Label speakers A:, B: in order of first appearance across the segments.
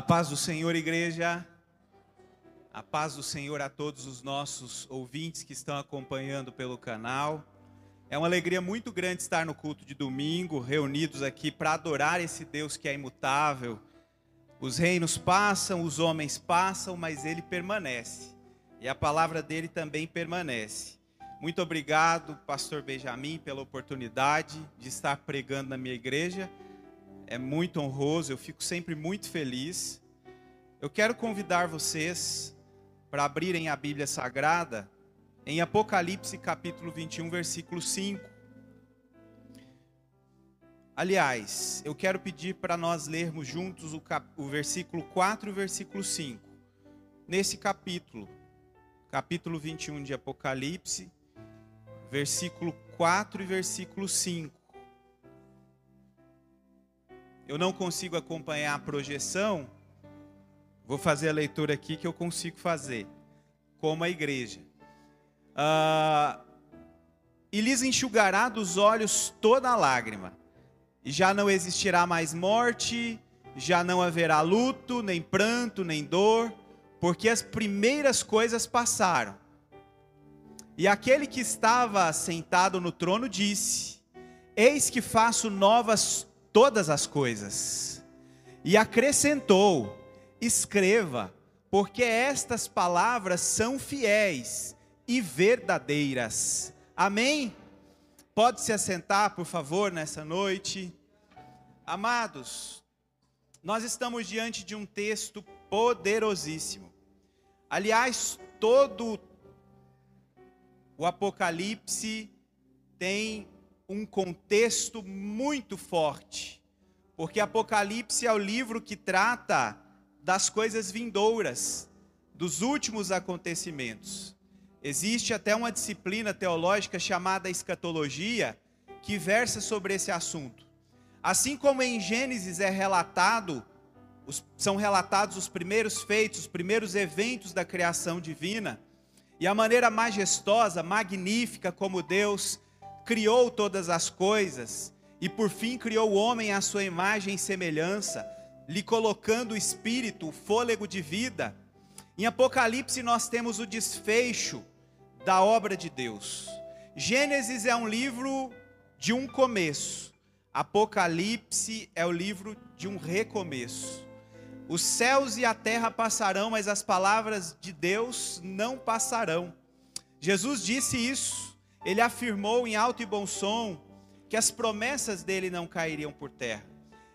A: A paz do Senhor, igreja. A paz do Senhor a todos os nossos ouvintes que estão acompanhando pelo canal. É uma alegria muito grande estar no culto de domingo, reunidos aqui para adorar esse Deus que é imutável. Os reinos passam, os homens passam, mas ele permanece. E a palavra dele também permanece. Muito obrigado, pastor Benjamin, pela oportunidade de estar pregando na minha igreja é muito honroso, eu fico sempre muito feliz. Eu quero convidar vocês para abrirem a Bíblia Sagrada em Apocalipse capítulo 21, versículo 5. Aliás, eu quero pedir para nós lermos juntos o, cap... o versículo 4 e o versículo 5. Nesse capítulo, capítulo 21 de Apocalipse, versículo 4 e versículo 5. Eu não consigo acompanhar a projeção, vou fazer a leitura aqui que eu consigo fazer, como a igreja. Ah, e lhes enxugará dos olhos toda lágrima, e já não existirá mais morte, já não haverá luto, nem pranto, nem dor, porque as primeiras coisas passaram. E aquele que estava sentado no trono disse: Eis que faço novas todas as coisas. E acrescentou: escreva, porque estas palavras são fiéis e verdadeiras. Amém? Pode se assentar, por favor, nessa noite. Amados, nós estamos diante de um texto poderosíssimo. Aliás, todo o Apocalipse tem um contexto muito forte, porque Apocalipse é o livro que trata das coisas vindouras, dos últimos acontecimentos. Existe até uma disciplina teológica chamada escatologia que versa sobre esse assunto. Assim como em Gênesis é relatado, os, são relatados os primeiros feitos, os primeiros eventos da criação divina, e a maneira majestosa, magnífica como Deus criou todas as coisas e por fim criou o homem à sua imagem e semelhança, lhe colocando o espírito, o fôlego de vida. Em Apocalipse nós temos o desfecho da obra de Deus. Gênesis é um livro de um começo. Apocalipse é o livro de um recomeço. Os céus e a terra passarão, mas as palavras de Deus não passarão. Jesus disse isso ele afirmou em alto e bom som que as promessas dele não cairiam por terra.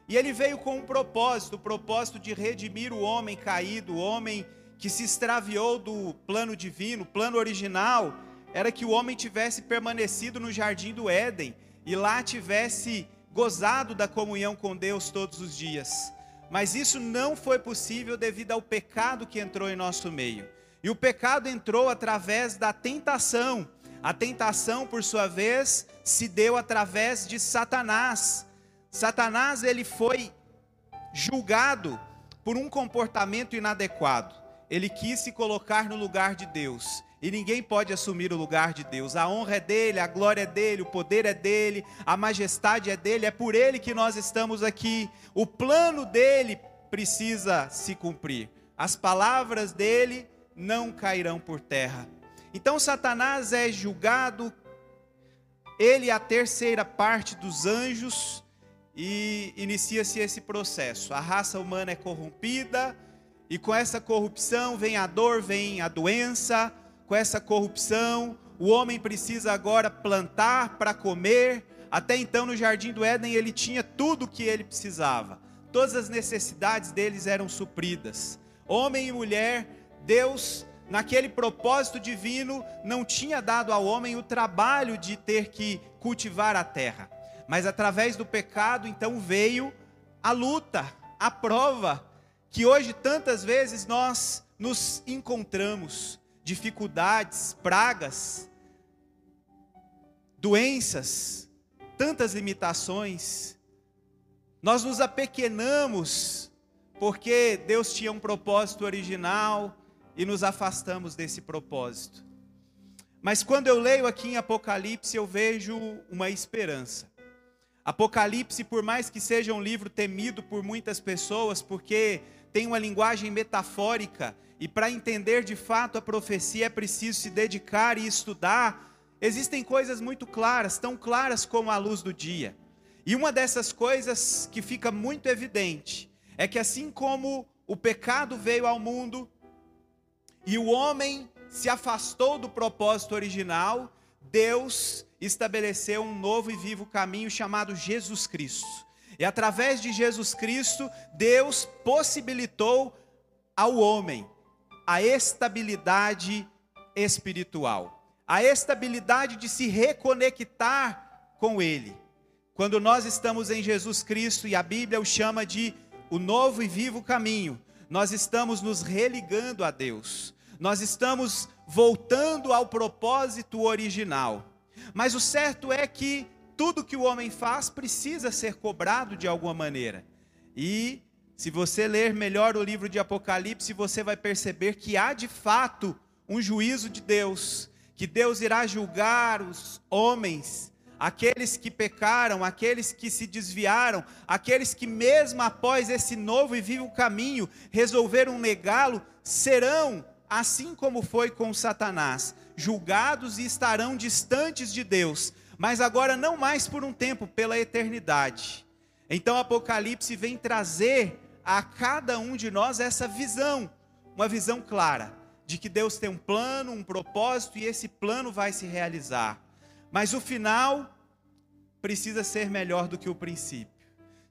A: E ele veio com um propósito, o propósito de redimir o homem caído, o homem que se extraviou do plano divino, o plano original era que o homem tivesse permanecido no jardim do Éden e lá tivesse gozado da comunhão com Deus todos os dias. Mas isso não foi possível devido ao pecado que entrou em nosso meio. E o pecado entrou através da tentação, a tentação, por sua vez, se deu através de Satanás. Satanás ele foi julgado por um comportamento inadequado. Ele quis se colocar no lugar de Deus. E ninguém pode assumir o lugar de Deus. A honra é dele, a glória é dele, o poder é dele, a majestade é dele, é por ele que nós estamos aqui. O plano dele precisa se cumprir. As palavras dele não cairão por terra. Então Satanás é julgado, ele é a terceira parte dos anjos, e inicia-se esse processo. A raça humana é corrompida, e com essa corrupção vem a dor, vem a doença, com essa corrupção, o homem precisa agora plantar para comer. Até então, no jardim do Éden, ele tinha tudo o que ele precisava, todas as necessidades deles eram supridas. Homem e mulher, Deus naquele propósito divino, não tinha dado ao homem o trabalho de ter que cultivar a terra. Mas através do pecado, então veio a luta, a prova, que hoje tantas vezes nós nos encontramos dificuldades, pragas, doenças, tantas limitações. Nós nos apequenamos porque Deus tinha um propósito original, e nos afastamos desse propósito. Mas quando eu leio aqui em Apocalipse, eu vejo uma esperança. Apocalipse, por mais que seja um livro temido por muitas pessoas, porque tem uma linguagem metafórica, e para entender de fato a profecia é preciso se dedicar e estudar, existem coisas muito claras, tão claras como a luz do dia. E uma dessas coisas que fica muito evidente é que assim como o pecado veio ao mundo e o homem se afastou do propósito original, Deus estabeleceu um novo e vivo caminho chamado Jesus Cristo. E através de Jesus Cristo, Deus possibilitou ao homem a estabilidade espiritual, a estabilidade de se reconectar com Ele. Quando nós estamos em Jesus Cristo e a Bíblia o chama de o novo e vivo caminho, nós estamos nos religando a Deus, nós estamos voltando ao propósito original. Mas o certo é que tudo que o homem faz precisa ser cobrado de alguma maneira. E se você ler melhor o livro de Apocalipse, você vai perceber que há de fato um juízo de Deus, que Deus irá julgar os homens, aqueles que pecaram, aqueles que se desviaram, aqueles que, mesmo após esse novo e vivo caminho, resolveram negá-lo, serão, assim como foi com Satanás, julgados e estarão distantes de Deus, mas agora não mais por um tempo, pela eternidade. Então Apocalipse vem trazer a cada um de nós essa visão, uma visão clara de que Deus tem um plano, um propósito e esse plano vai se realizar. Mas o final precisa ser melhor do que o princípio.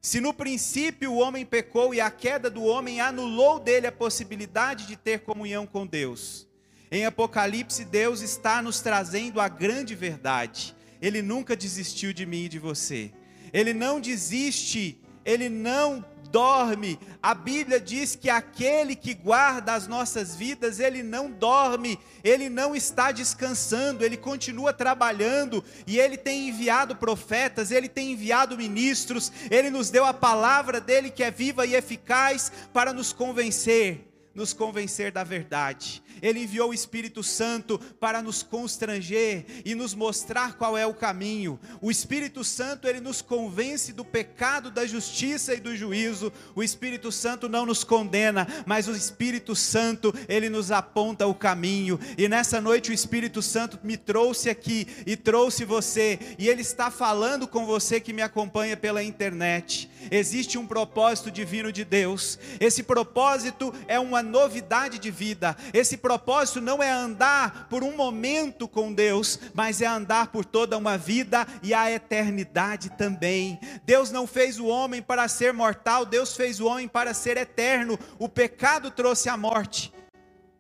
A: Se no princípio o homem pecou e a queda do homem anulou dele a possibilidade de ter comunhão com Deus, em Apocalipse Deus está nos trazendo a grande verdade. Ele nunca desistiu de mim e de você. Ele não desiste, ele não dorme. A Bíblia diz que aquele que guarda as nossas vidas, ele não dorme, ele não está descansando, ele continua trabalhando e ele tem enviado profetas, ele tem enviado ministros, ele nos deu a palavra dele que é viva e eficaz para nos convencer nos convencer da verdade. Ele enviou o Espírito Santo para nos constranger e nos mostrar qual é o caminho. O Espírito Santo, ele nos convence do pecado, da justiça e do juízo. O Espírito Santo não nos condena, mas o Espírito Santo, ele nos aponta o caminho. E nessa noite o Espírito Santo me trouxe aqui e trouxe você, e ele está falando com você que me acompanha pela internet. Existe um propósito divino de Deus. Esse propósito é uma novidade de vida. Esse propósito não é andar por um momento com Deus, mas é andar por toda uma vida e a eternidade também. Deus não fez o homem para ser mortal, Deus fez o homem para ser eterno. O pecado trouxe a morte,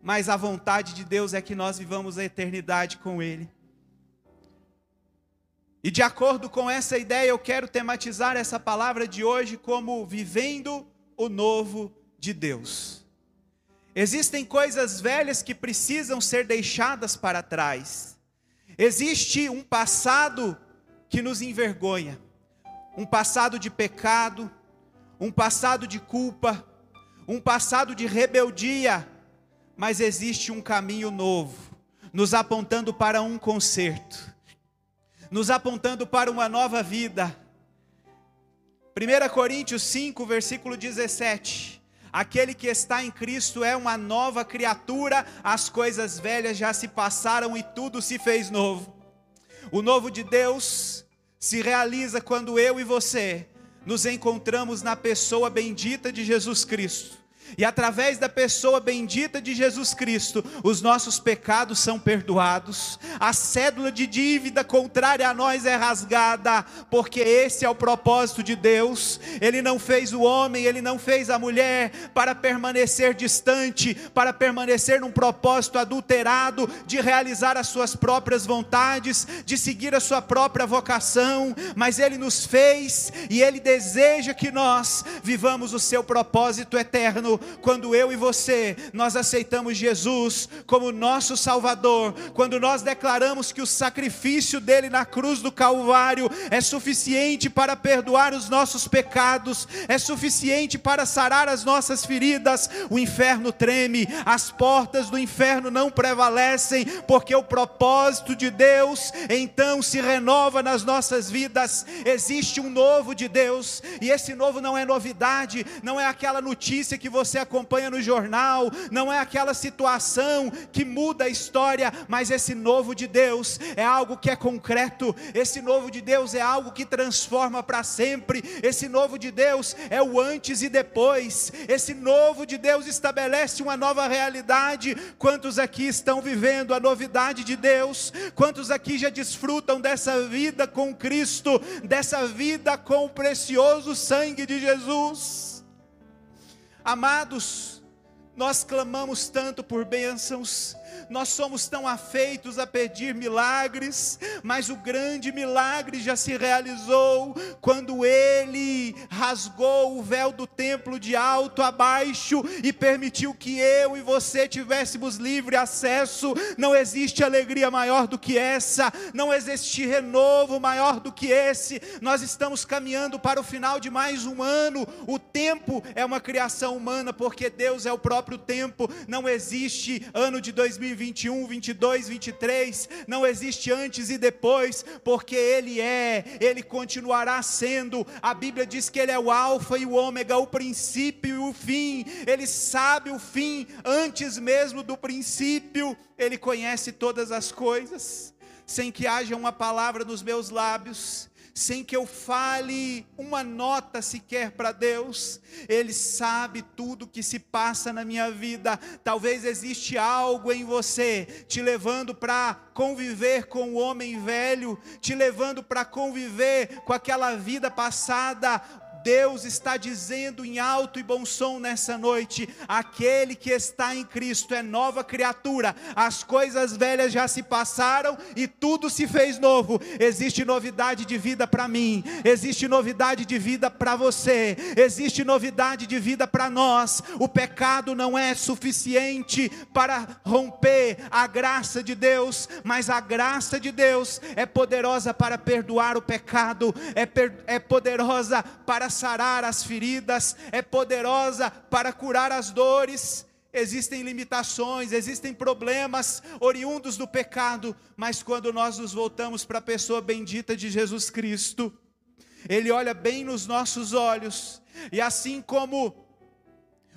A: mas a vontade de Deus é que nós vivamos a eternidade com Ele. E de acordo com essa ideia, eu quero tematizar essa palavra de hoje como vivendo o novo de Deus. Existem coisas velhas que precisam ser deixadas para trás. Existe um passado que nos envergonha, um passado de pecado, um passado de culpa, um passado de rebeldia, mas existe um caminho novo, nos apontando para um conserto, nos apontando para uma nova vida. 1 Coríntios 5, versículo 17 Aquele que está em Cristo é uma nova criatura, as coisas velhas já se passaram e tudo se fez novo. O novo de Deus se realiza quando eu e você nos encontramos na pessoa bendita de Jesus Cristo e através da pessoa bendita de Jesus Cristo, os nossos pecados são perdoados, a cédula de dívida contrária a nós é rasgada, porque esse é o propósito de Deus. Ele não fez o homem, ele não fez a mulher para permanecer distante, para permanecer num propósito adulterado de realizar as suas próprias vontades, de seguir a sua própria vocação, mas ele nos fez e ele deseja que nós vivamos o seu propósito eterno quando eu e você nós aceitamos Jesus como nosso Salvador, quando nós declaramos que o sacrifício dele na cruz do Calvário é suficiente para perdoar os nossos pecados, é suficiente para sarar as nossas feridas, o inferno treme, as portas do inferno não prevalecem, porque o propósito de Deus então se renova nas nossas vidas. Existe um novo de Deus, e esse novo não é novidade, não é aquela notícia que você acompanha no jornal, não é aquela situação que muda a história, mas esse novo de Deus é algo que é concreto, esse novo de Deus é algo que transforma para sempre, esse novo de Deus é o antes e depois, esse novo de Deus estabelece uma nova realidade. Quantos aqui estão vivendo a novidade de Deus? Quantos aqui já desfrutam dessa vida com Cristo, dessa vida com o precioso sangue de Jesus? Amados, nós clamamos tanto por bênçãos, nós somos tão afeitos a pedir milagres, mas o grande milagre já se realizou quando ele rasgou o véu do templo de alto a baixo e permitiu que eu e você tivéssemos livre acesso. Não existe alegria maior do que essa, não existe renovo maior do que esse. Nós estamos caminhando para o final de mais um ano. O tempo é uma criação humana, porque Deus é o próprio tempo. Não existe ano de 2020 2021, 22, 23, não existe antes e depois, porque Ele é, Ele continuará sendo. A Bíblia diz que Ele é o Alfa e o Ômega, o princípio e o fim. Ele sabe o fim antes mesmo do princípio, Ele conhece todas as coisas, sem que haja uma palavra nos meus lábios sem que eu fale uma nota sequer para Deus. Ele sabe tudo que se passa na minha vida. Talvez existe algo em você te levando para conviver com o homem velho, te levando para conviver com aquela vida passada, Deus está dizendo em alto e bom som nessa noite: aquele que está em Cristo é nova criatura, as coisas velhas já se passaram e tudo se fez novo. Existe novidade de vida para mim, existe novidade de vida para você, existe novidade de vida para nós. O pecado não é suficiente para romper a graça de Deus, mas a graça de Deus é poderosa para perdoar o pecado, é, é poderosa para sarar as feridas, é poderosa para curar as dores. Existem limitações, existem problemas oriundos do pecado, mas quando nós nos voltamos para a pessoa bendita de Jesus Cristo, Ele olha bem nos nossos olhos, e assim como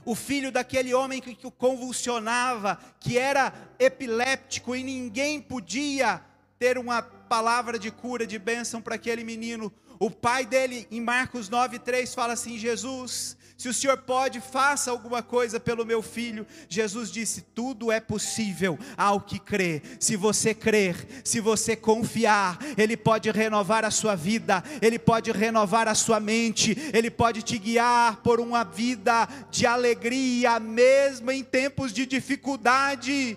A: o filho daquele homem que convulsionava, que era epiléptico e ninguém podia ter uma palavra de cura, de bênção para aquele menino, o pai dele, em Marcos 9,3, fala assim: Jesus, se o senhor pode, faça alguma coisa pelo meu filho. Jesus disse: tudo é possível ao que crê. Se você crer, se você confiar, Ele pode renovar a sua vida, Ele pode renovar a sua mente, Ele pode te guiar por uma vida de alegria, mesmo em tempos de dificuldade.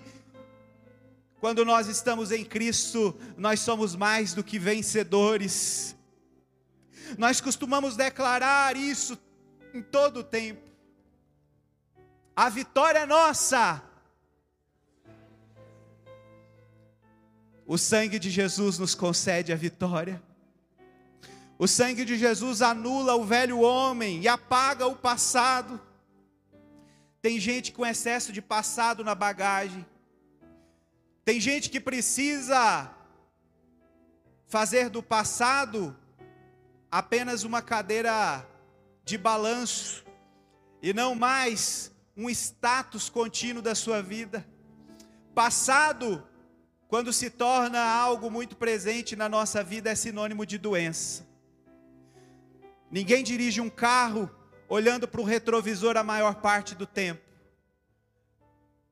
A: Quando nós estamos em Cristo, nós somos mais do que vencedores. Nós costumamos declarar isso em todo o tempo. A vitória é nossa. O sangue de Jesus nos concede a vitória. O sangue de Jesus anula o velho homem e apaga o passado. Tem gente com excesso de passado na bagagem. Tem gente que precisa fazer do passado apenas uma cadeira de balanço e não mais um status contínuo da sua vida. Passado, quando se torna algo muito presente na nossa vida, é sinônimo de doença. Ninguém dirige um carro olhando para o retrovisor a maior parte do tempo,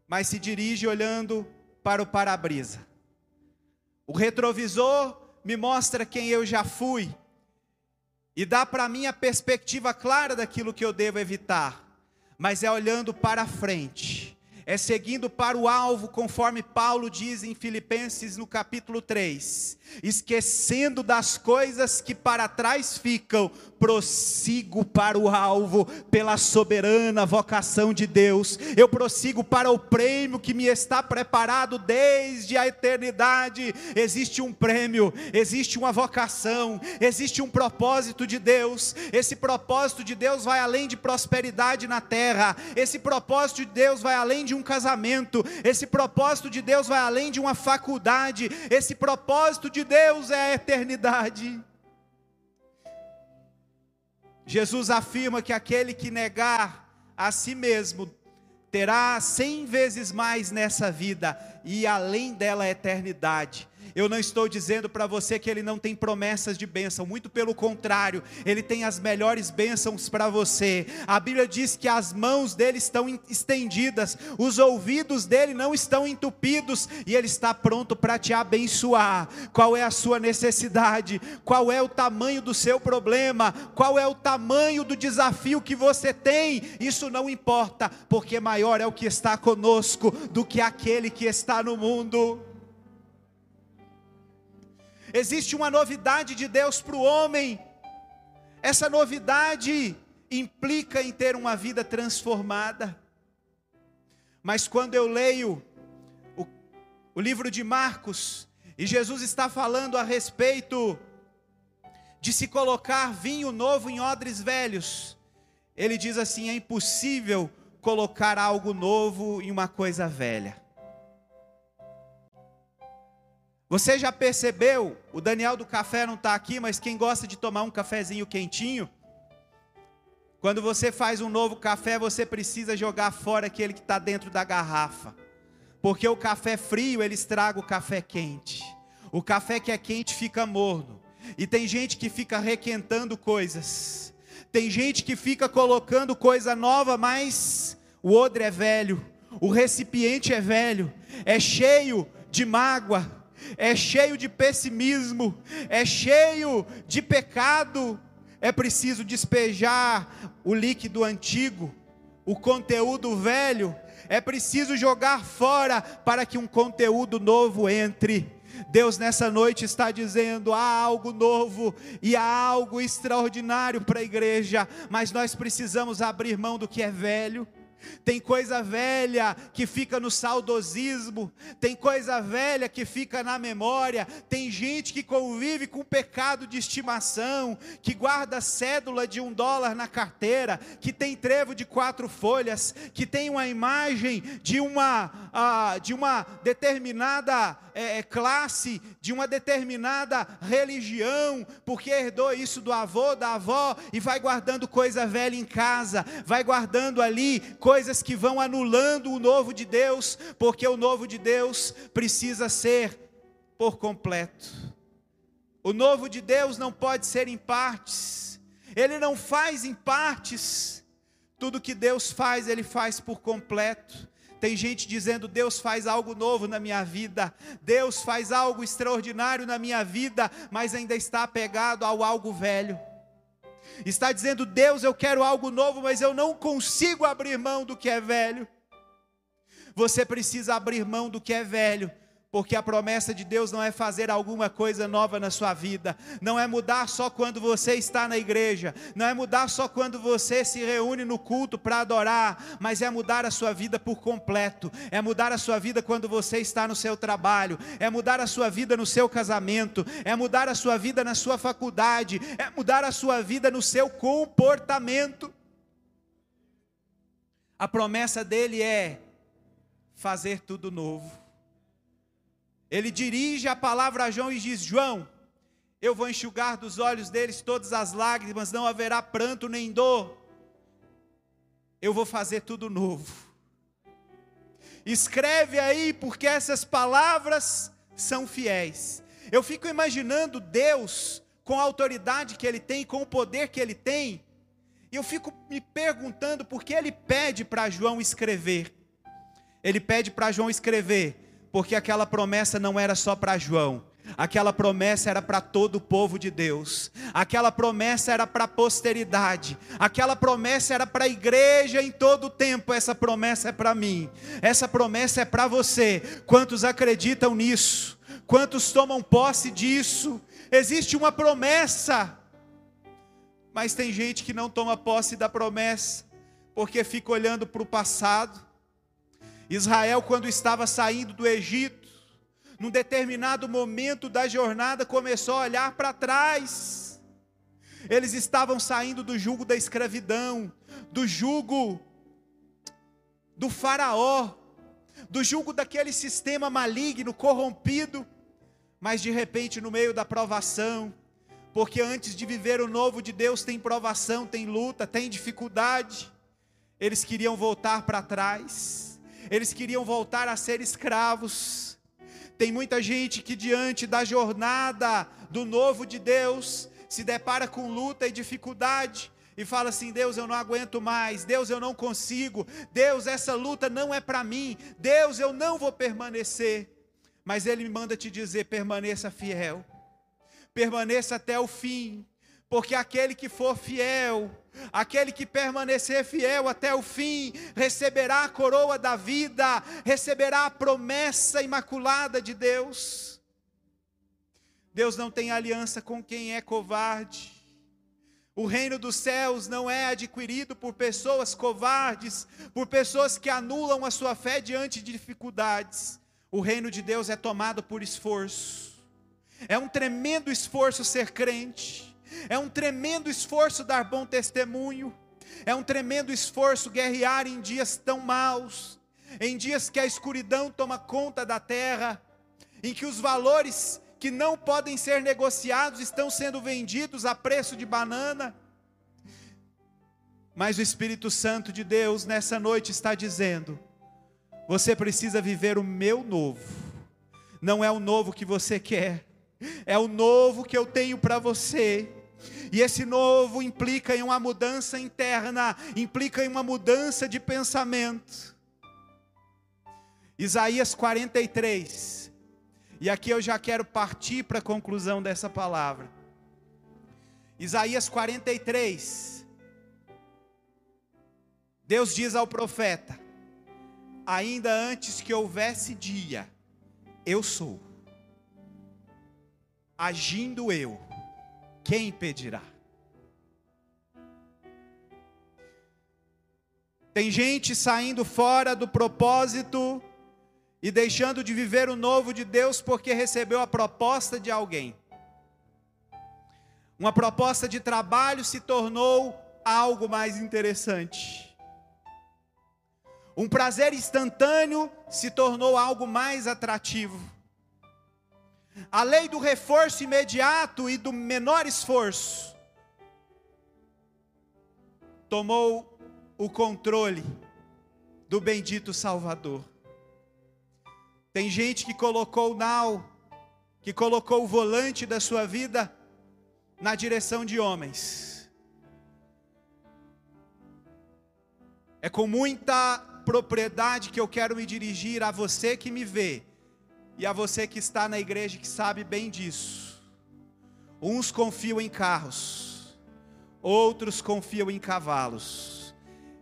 A: mas se dirige olhando para o para-brisa. O retrovisor me mostra quem eu já fui, e dá para mim a perspectiva clara daquilo que eu devo evitar, mas é olhando para frente, é seguindo para o alvo, conforme Paulo diz em Filipenses no capítulo 3, esquecendo das coisas que para trás ficam, prossigo para o alvo, pela soberana vocação de Deus, eu prossigo para o prêmio que me está preparado desde a eternidade. Existe um prêmio, existe uma vocação, existe um propósito de Deus. Esse propósito de Deus vai além de prosperidade na terra, esse propósito de Deus vai além de um casamento, esse propósito de Deus vai além de uma faculdade, esse propósito de Deus é a eternidade. Jesus afirma que aquele que negar a si mesmo terá cem vezes mais nessa vida e além dela a eternidade. Eu não estou dizendo para você que ele não tem promessas de bênção, muito pelo contrário, ele tem as melhores bênçãos para você. A Bíblia diz que as mãos dele estão estendidas, os ouvidos dele não estão entupidos e ele está pronto para te abençoar. Qual é a sua necessidade? Qual é o tamanho do seu problema? Qual é o tamanho do desafio que você tem? Isso não importa, porque maior é o que está conosco do que aquele que está no mundo. Existe uma novidade de Deus para o homem. Essa novidade implica em ter uma vida transformada. Mas quando eu leio o, o livro de Marcos, e Jesus está falando a respeito de se colocar vinho novo em odres velhos, ele diz assim: é impossível colocar algo novo em uma coisa velha. Você já percebeu? O Daniel do café não está aqui, mas quem gosta de tomar um cafezinho quentinho? Quando você faz um novo café, você precisa jogar fora aquele que está dentro da garrafa, porque o café frio ele estraga o café quente. O café que é quente fica morno. E tem gente que fica requentando coisas. Tem gente que fica colocando coisa nova, mas o odre é velho, o recipiente é velho, é cheio de mágoa, é cheio de pessimismo, é cheio de pecado, é preciso despejar o líquido antigo, o conteúdo velho, é preciso jogar fora para que um conteúdo novo entre. Deus nessa noite está dizendo: há algo novo e há algo extraordinário para a igreja, mas nós precisamos abrir mão do que é velho tem coisa velha que fica no saudosismo, tem coisa velha que fica na memória, tem gente que convive com pecado de estimação, que guarda cédula de um dólar na carteira, que tem trevo de quatro folhas, que tem uma imagem de uma, uh, de uma determinada é, é, classe, de uma determinada religião, porque herdou isso do avô, da avó, e vai guardando coisa velha em casa, vai guardando ali coisas que vão anulando o novo de Deus, porque o novo de Deus precisa ser por completo. O novo de Deus não pode ser em partes, ele não faz em partes, tudo que Deus faz, ele faz por completo. Tem gente dizendo: Deus faz algo novo na minha vida, Deus faz algo extraordinário na minha vida, mas ainda está apegado ao algo velho está dizendo: Deus, eu quero algo novo, mas eu não consigo abrir mão do que é velho. Você precisa abrir mão do que é velho, porque a promessa de Deus não é fazer alguma coisa nova na sua vida, não é mudar só quando você está na igreja, não é mudar só quando você se reúne no culto para adorar, mas é mudar a sua vida por completo, é mudar a sua vida quando você está no seu trabalho, é mudar a sua vida no seu casamento, é mudar a sua vida na sua faculdade, é mudar a sua vida no seu comportamento. A promessa dele é fazer tudo novo. Ele dirige a palavra a João e diz: João, eu vou enxugar dos olhos deles todas as lágrimas, não haverá pranto nem dor. Eu vou fazer tudo novo. Escreve aí, porque essas palavras são fiéis. Eu fico imaginando Deus com a autoridade que ele tem, com o poder que ele tem, e eu fico me perguntando por que ele pede para João escrever. Ele pede para João escrever porque aquela promessa não era só para João. Aquela promessa era para todo o povo de Deus. Aquela promessa era para a posteridade. Aquela promessa era para a igreja em todo o tempo. Essa promessa é para mim. Essa promessa é para você. Quantos acreditam nisso? Quantos tomam posse disso? Existe uma promessa. Mas tem gente que não toma posse da promessa, porque fica olhando para o passado. Israel, quando estava saindo do Egito, num determinado momento da jornada, começou a olhar para trás. Eles estavam saindo do jugo da escravidão, do jugo do Faraó, do jugo daquele sistema maligno, corrompido, mas de repente, no meio da provação, porque antes de viver o novo de Deus, tem provação, tem luta, tem dificuldade, eles queriam voltar para trás, eles queriam voltar a ser escravos, tem muita gente que, diante da jornada do novo de Deus, se depara com luta e dificuldade e fala assim: Deus, eu não aguento mais, Deus, eu não consigo, Deus, essa luta não é para mim, Deus, eu não vou permanecer. Mas Ele me manda te dizer: permaneça fiel, permaneça até o fim, porque aquele que for fiel, aquele que permanecer fiel até o fim, receberá a coroa da vida, receberá a promessa imaculada de Deus. Deus não tem aliança com quem é covarde. O reino dos céus não é adquirido por pessoas covardes, por pessoas que anulam a sua fé diante de dificuldades. O reino de Deus é tomado por esforço. É um tremendo esforço ser crente. É um tremendo esforço dar bom testemunho. É um tremendo esforço guerrear em dias tão maus, em dias que a escuridão toma conta da terra, em que os valores que não podem ser negociados estão sendo vendidos a preço de banana. Mas o Espírito Santo de Deus nessa noite está dizendo: você precisa viver o meu novo, não é o novo que você quer, é o novo que eu tenho para você. E esse novo implica em uma mudança interna, implica em uma mudança de pensamento. Isaías 43. E aqui eu já quero partir para a conclusão dessa palavra. Isaías 43. Deus diz ao profeta: Ainda antes que houvesse dia, eu sou. Agindo eu quem impedirá? Tem gente saindo fora do propósito e deixando de viver o novo de Deus porque recebeu a proposta de alguém. Uma proposta de trabalho se tornou algo mais interessante. Um prazer instantâneo se tornou algo mais atrativo. A lei do reforço imediato e do menor esforço tomou o controle do bendito Salvador. Tem gente que colocou o nau, que colocou o volante da sua vida na direção de homens. É com muita propriedade que eu quero me dirigir a você que me vê e a você que está na igreja que sabe bem disso. Uns confiam em carros, outros confiam em cavalos.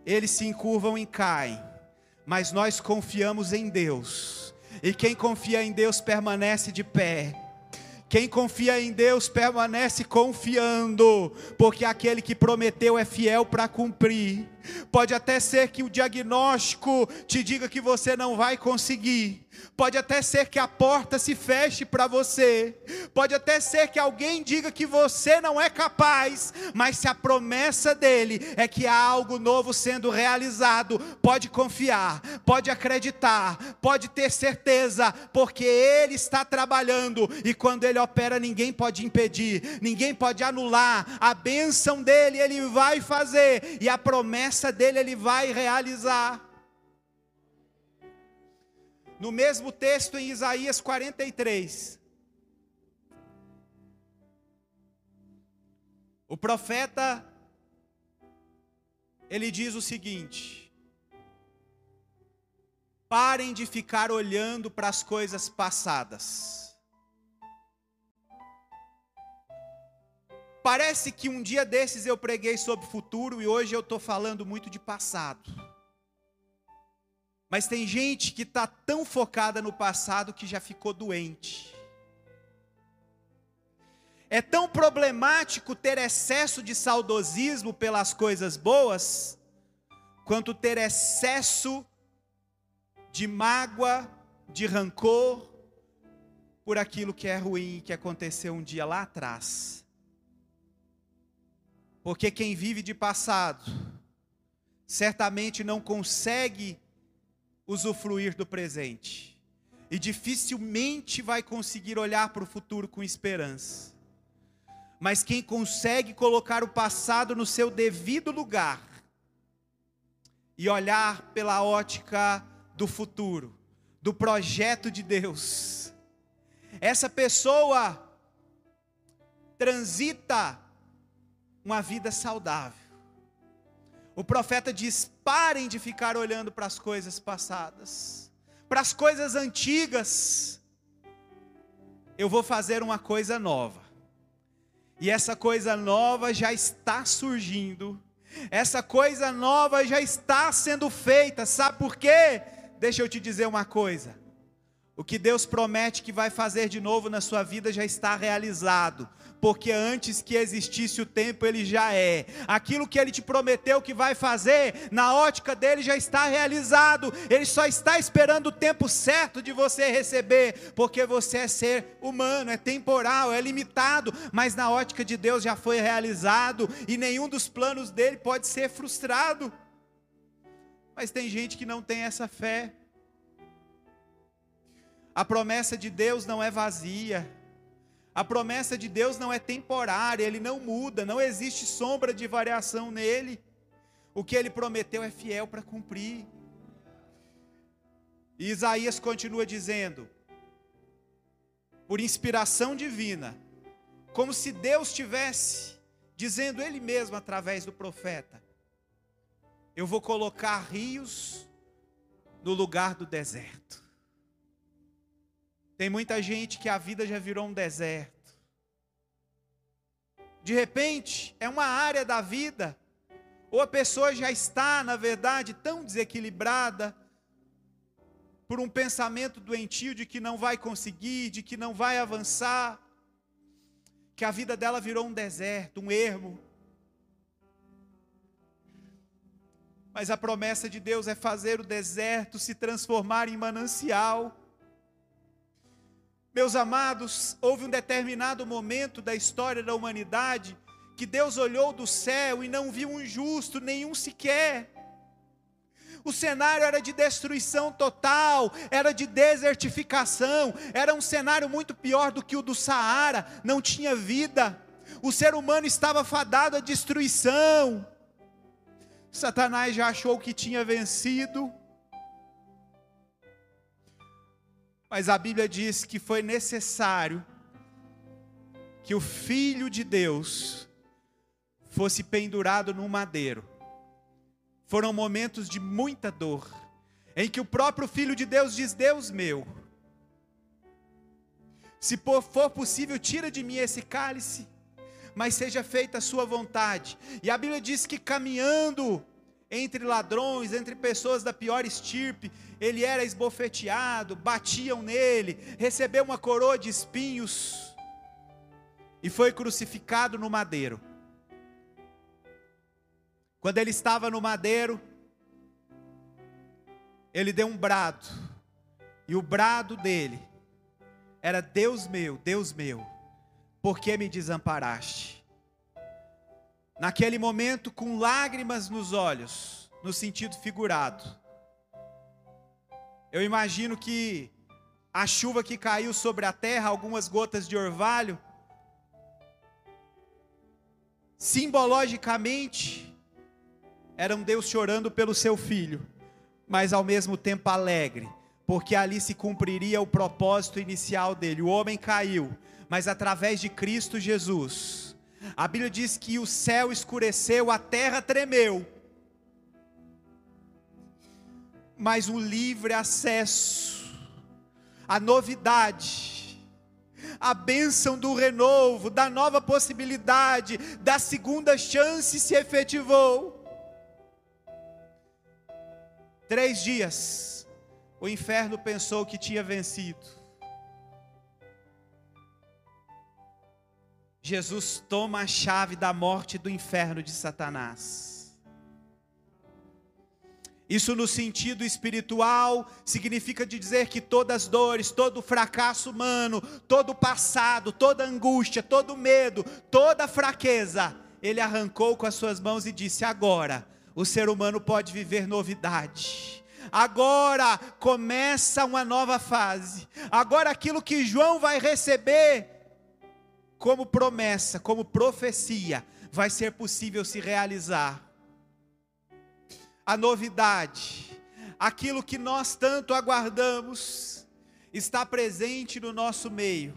A: Eles se encurvam e caem, mas nós confiamos em Deus. E quem confia em Deus permanece de pé. Quem confia em Deus permanece confiando, porque aquele que prometeu é fiel para cumprir. Pode até ser que o diagnóstico te diga que você não vai conseguir, Pode até ser que a porta se feche para você. Pode até ser que alguém diga que você não é capaz. Mas se a promessa dele é que há algo novo sendo realizado, pode confiar, pode acreditar, pode ter certeza, porque ele está trabalhando e quando ele opera, ninguém pode impedir, ninguém pode anular. A bênção dele ele vai fazer e a promessa dele ele vai realizar. No mesmo texto em Isaías 43, o profeta ele diz o seguinte: Parem de ficar olhando para as coisas passadas. Parece que um dia desses eu preguei sobre futuro e hoje eu estou falando muito de passado. Mas tem gente que está tão focada no passado que já ficou doente. É tão problemático ter excesso de saudosismo pelas coisas boas, quanto ter excesso de mágoa, de rancor por aquilo que é ruim que aconteceu um dia lá atrás. Porque quem vive de passado certamente não consegue usufruir do presente e dificilmente vai conseguir olhar para o futuro com esperança. Mas quem consegue colocar o passado no seu devido lugar e olhar pela ótica do futuro, do projeto de Deus, essa pessoa transita uma vida saudável. O profeta diz: parem de ficar olhando para as coisas passadas, para as coisas antigas. Eu vou fazer uma coisa nova. E essa coisa nova já está surgindo. Essa coisa nova já está sendo feita. Sabe por quê? Deixa eu te dizer uma coisa. O que Deus promete que vai fazer de novo na sua vida já está realizado porque antes que existisse o tempo, ele já é. Aquilo que ele te prometeu que vai fazer, na ótica dele já está realizado. Ele só está esperando o tempo certo de você receber, porque você é ser humano, é temporal, é limitado, mas na ótica de Deus já foi realizado e nenhum dos planos dele pode ser frustrado. Mas tem gente que não tem essa fé. A promessa de Deus não é vazia. A promessa de Deus não é temporária, ele não muda, não existe sombra de variação nele. O que ele prometeu é fiel para cumprir. E Isaías continua dizendo, por inspiração divina, como se Deus tivesse dizendo ele mesmo através do profeta: Eu vou colocar rios no lugar do deserto. Tem muita gente que a vida já virou um deserto. De repente, é uma área da vida, ou a pessoa já está, na verdade, tão desequilibrada, por um pensamento doentio de que não vai conseguir, de que não vai avançar, que a vida dela virou um deserto, um ermo. Mas a promessa de Deus é fazer o deserto se transformar em manancial. Meus amados, houve um determinado momento da história da humanidade que Deus olhou do céu e não viu um justo, nenhum sequer. O cenário era de destruição total, era de desertificação, era um cenário muito pior do que o do Saara, não tinha vida. O ser humano estava fadado à destruição. Satanás já achou que tinha vencido. Mas a Bíblia diz que foi necessário que o Filho de Deus fosse pendurado no madeiro. Foram momentos de muita dor, em que o próprio Filho de Deus diz: Deus meu, se for possível, tira de mim esse cálice, mas seja feita a Sua vontade. E a Bíblia diz que caminhando entre ladrões, entre pessoas da pior estirpe, ele era esbofeteado, batiam nele, recebeu uma coroa de espinhos e foi crucificado no madeiro. Quando ele estava no madeiro, ele deu um brado, e o brado dele era: Deus meu, Deus meu, por que me desamparaste? Naquele momento, com lágrimas nos olhos, no sentido figurado, eu imagino que a chuva que caiu sobre a terra, algumas gotas de orvalho, simbologicamente, eram Deus chorando pelo seu filho, mas ao mesmo tempo alegre, porque ali se cumpriria o propósito inicial dele. O homem caiu, mas através de Cristo Jesus, a Bíblia diz que o céu escureceu, a terra tremeu mas o livre acesso, a novidade, a bênção do renovo, da nova possibilidade, da segunda chance se efetivou. Três dias, o inferno pensou que tinha vencido. Jesus toma a chave da morte do inferno de Satanás. Isso no sentido espiritual significa dizer que todas as dores, todo fracasso humano, todo passado, toda angústia, todo medo, toda fraqueza, ele arrancou com as suas mãos e disse: agora o ser humano pode viver novidade. Agora começa uma nova fase. Agora aquilo que João vai receber como promessa, como profecia, vai ser possível se realizar. A novidade, aquilo que nós tanto aguardamos, está presente no nosso meio.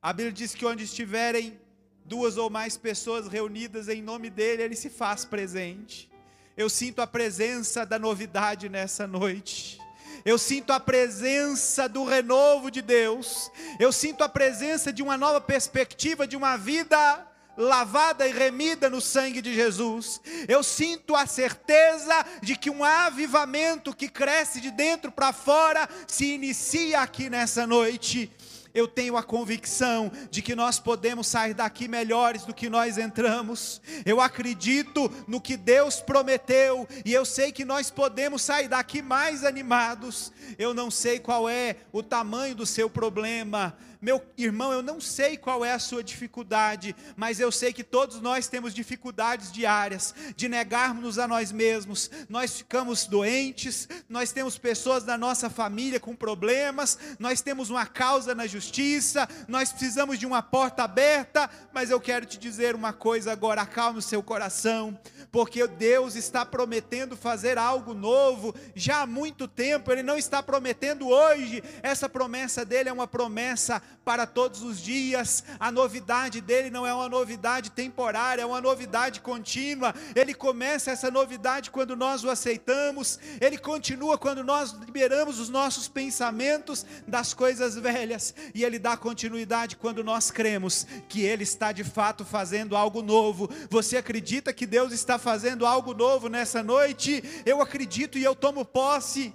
A: A Bíblia diz que onde estiverem duas ou mais pessoas reunidas em nome dele, ele se faz presente. Eu sinto a presença da novidade nessa noite eu sinto a presença do renovo de Deus, eu sinto a presença de uma nova perspectiva, de uma vida lavada e remida no sangue de Jesus. Eu sinto a certeza de que um avivamento que cresce de dentro para fora se inicia aqui nessa noite eu tenho a convicção de que nós podemos sair daqui melhores do que nós entramos. Eu acredito no que Deus prometeu e eu sei que nós podemos sair daqui mais animados. Eu não sei qual é o tamanho do seu problema, meu irmão, eu não sei qual é a sua dificuldade, mas eu sei que todos nós temos dificuldades diárias de negarmos a nós mesmos. Nós ficamos doentes, nós temos pessoas da nossa família com problemas, nós temos uma causa na justiça, nós precisamos de uma porta aberta, mas eu quero te dizer uma coisa agora, acalme o seu coração porque Deus está prometendo fazer algo novo já há muito tempo, Ele não está prometendo hoje, essa promessa dele é uma promessa para todos os dias, a novidade dele não é uma novidade temporária, é uma novidade contínua, ele começa essa novidade quando nós o aceitamos, ele continua quando nós liberamos os nossos pensamentos das coisas velhas, e ele dá continuidade quando nós cremos que ele está de fato fazendo algo novo. Você acredita que Deus está fazendo algo novo nessa noite, eu acredito e eu tomo posse.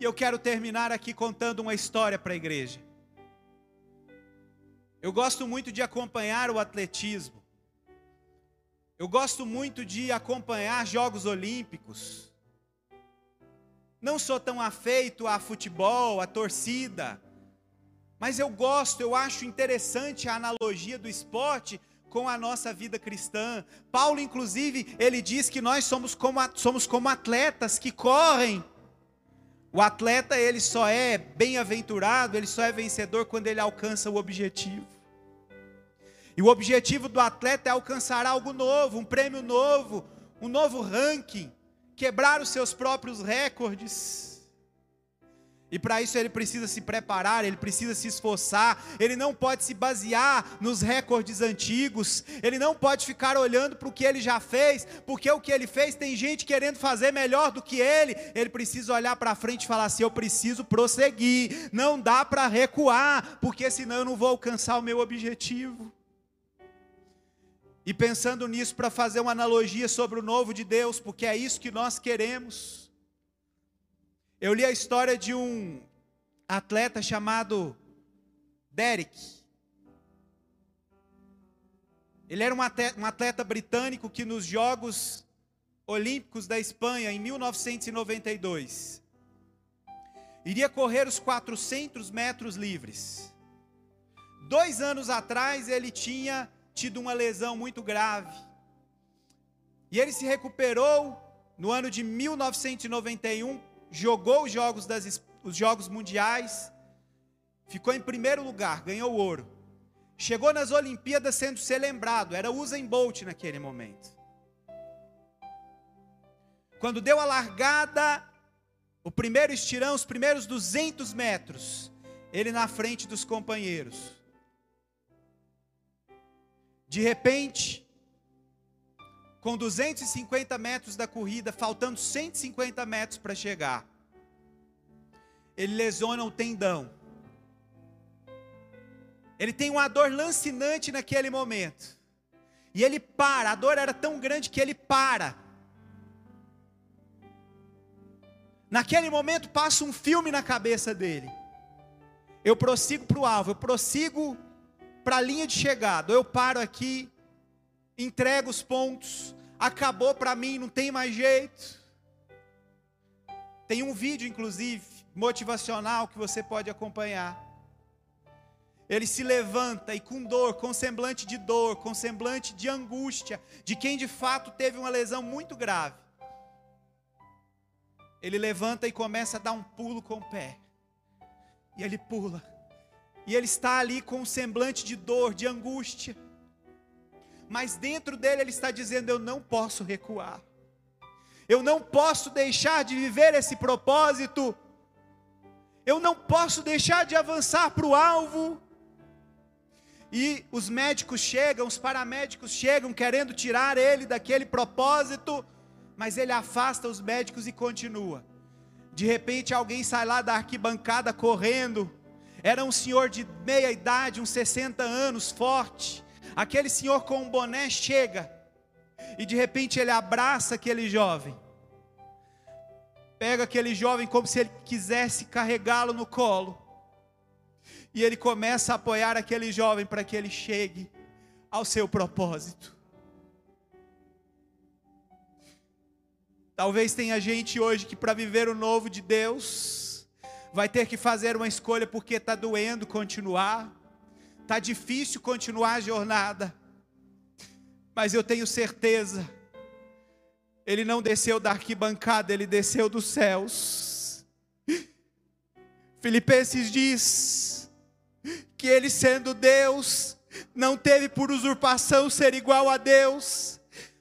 A: E eu quero terminar aqui contando uma história para a igreja. Eu gosto muito de acompanhar o atletismo. Eu gosto muito de acompanhar Jogos Olímpicos. Não sou tão afeito a futebol, a torcida, mas eu gosto, eu acho interessante a analogia do esporte, com a nossa vida cristã. Paulo, inclusive, ele diz que nós somos como, somos como atletas que correm. O atleta, ele só é bem-aventurado, ele só é vencedor quando ele alcança o objetivo. E o objetivo do atleta é alcançar algo novo, um prêmio novo, um novo ranking, quebrar os seus próprios recordes. E para isso ele precisa se preparar, ele precisa se esforçar, ele não pode se basear nos recordes antigos, ele não pode ficar olhando para o que ele já fez, porque o que ele fez tem gente querendo fazer melhor do que ele. Ele precisa olhar para frente e falar assim: eu preciso prosseguir, não dá para recuar, porque senão eu não vou alcançar o meu objetivo. E pensando nisso, para fazer uma analogia sobre o novo de Deus, porque é isso que nós queremos. Eu li a história de um atleta chamado Derek. Ele era um atleta, um atleta britânico que nos Jogos Olímpicos da Espanha, em 1992, iria correr os 400 metros livres. Dois anos atrás ele tinha tido uma lesão muito grave. E ele se recuperou no ano de 1991 jogou os jogos, das, os jogos mundiais, ficou em primeiro lugar, ganhou ouro. Chegou nas Olimpíadas sendo ser lembrado, era Usain Bolt naquele momento. Quando deu a largada, o primeiro estirão, os primeiros 200 metros, ele na frente dos companheiros. De repente, com 250 metros da corrida, faltando 150 metros para chegar, ele lesiona o tendão. Ele tem uma dor lancinante naquele momento. E ele para, a dor era tão grande que ele para. Naquele momento passa um filme na cabeça dele. Eu prossigo para o alvo, eu prossigo para a linha de chegada. Eu paro aqui, entrego os pontos, acabou para mim, não tem mais jeito. Tem um vídeo, inclusive, motivacional que você pode acompanhar ele se levanta e com dor, com semblante de dor, com semblante de angústia, de quem de fato teve uma lesão muito grave. Ele levanta e começa a dar um pulo com o pé. E ele pula. E ele está ali com um semblante de dor, de angústia. Mas dentro dele ele está dizendo: Eu não posso recuar. Eu não posso deixar de viver esse propósito. Eu não posso deixar de avançar para o alvo. E os médicos chegam, os paramédicos chegam querendo tirar ele daquele propósito, mas ele afasta os médicos e continua. De repente alguém sai lá da arquibancada correndo. Era um senhor de meia idade, uns 60 anos, forte. Aquele senhor com um boné chega. E de repente ele abraça aquele jovem. Pega aquele jovem como se ele quisesse carregá-lo no colo e ele começa a apoiar aquele jovem para que ele chegue ao seu propósito. Talvez tenha gente hoje que, para viver o novo de Deus, vai ter que fazer uma escolha porque está doendo continuar, está difícil continuar a jornada, mas eu tenho certeza, ele não desceu da arquibancada, ele desceu dos céus. Filipenses diz que ele, sendo Deus, não teve por usurpação ser igual a Deus,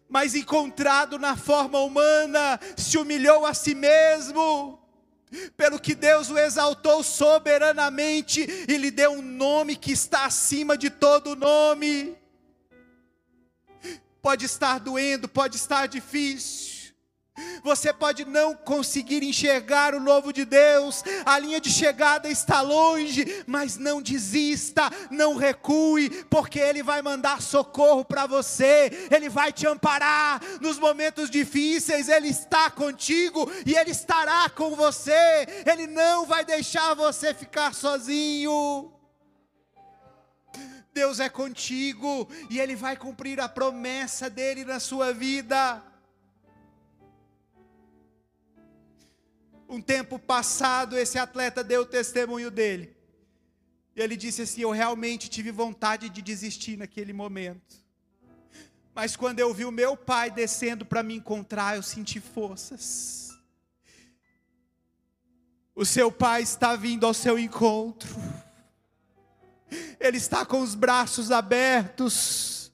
A: mas encontrado na forma humana, se humilhou a si mesmo, pelo que Deus o exaltou soberanamente e lhe deu um nome que está acima de todo nome. Pode estar doendo, pode estar difícil, você pode não conseguir enxergar o novo de Deus, a linha de chegada está longe, mas não desista, não recue, porque Ele vai mandar socorro para você, Ele vai te amparar nos momentos difíceis, Ele está contigo e Ele estará com você, Ele não vai deixar você ficar sozinho. Deus é contigo e Ele vai cumprir a promessa dele na sua vida. Um tempo passado, esse atleta deu o testemunho dele. E ele disse assim: Eu realmente tive vontade de desistir naquele momento. Mas quando eu vi o meu pai descendo para me encontrar, eu senti forças. O seu pai está vindo ao seu encontro. Ele está com os braços abertos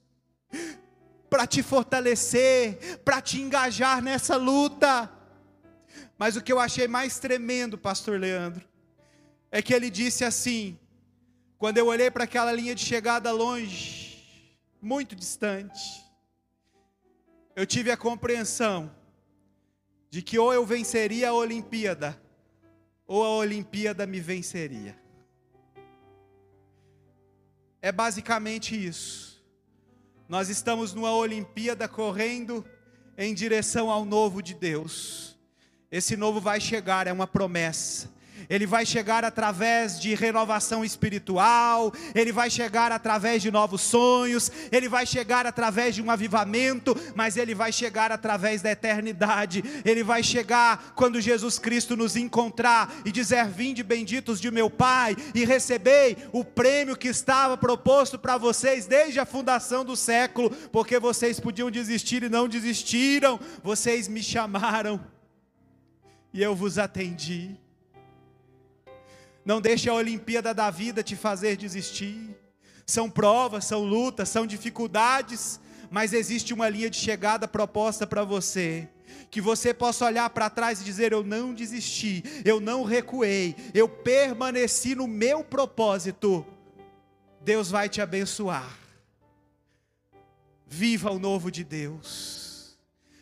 A: para te fortalecer, para te engajar nessa luta. Mas o que eu achei mais tremendo, pastor Leandro, é que ele disse assim: quando eu olhei para aquela linha de chegada longe, muito distante, eu tive a compreensão de que ou eu venceria a Olimpíada, ou a Olimpíada me venceria. É basicamente isso. Nós estamos numa Olimpíada correndo em direção ao novo de Deus. Esse novo vai chegar, é uma promessa. Ele vai chegar através de renovação espiritual, ele vai chegar através de novos sonhos, ele vai chegar através de um avivamento, mas ele vai chegar através da eternidade. Ele vai chegar quando Jesus Cristo nos encontrar e dizer: Vinde benditos de meu Pai, e recebei o prêmio que estava proposto para vocês desde a fundação do século, porque vocês podiam desistir e não desistiram, vocês me chamaram e eu vos atendi. Não deixe a Olimpíada da vida te fazer desistir. São provas, são lutas, são dificuldades, mas existe uma linha de chegada proposta para você. Que você possa olhar para trás e dizer: Eu não desisti, eu não recuei, eu permaneci no meu propósito. Deus vai te abençoar. Viva o novo de Deus.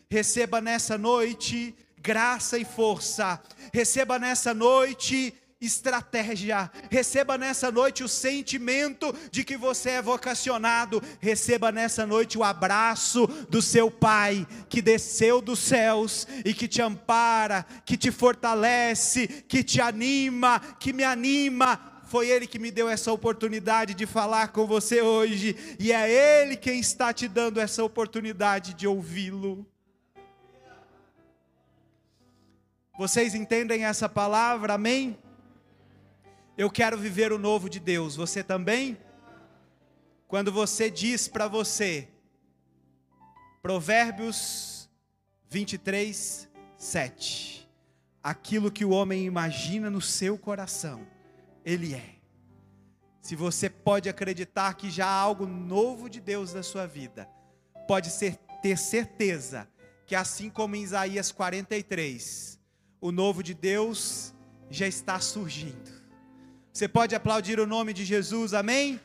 A: Receba nessa noite graça e força. Receba nessa noite estratégia. Receba nessa noite o sentimento de que você é vocacionado. Receba nessa noite o abraço do seu Pai, que desceu dos céus e que te ampara, que te fortalece, que te anima, que me anima foi Ele que me deu essa oportunidade de falar com você hoje, e é Ele quem está te dando essa oportunidade de ouvi-lo. Vocês entendem essa palavra? Amém? Eu quero viver o novo de Deus, você também? Quando você diz para você, Provérbios 23, 7, aquilo que o homem imagina no seu coração, ele é. Se você pode acreditar que já há algo novo de Deus na sua vida, pode ser, ter certeza que assim como em Isaías 43, o novo de Deus já está surgindo. Você pode aplaudir o nome de Jesus, amém?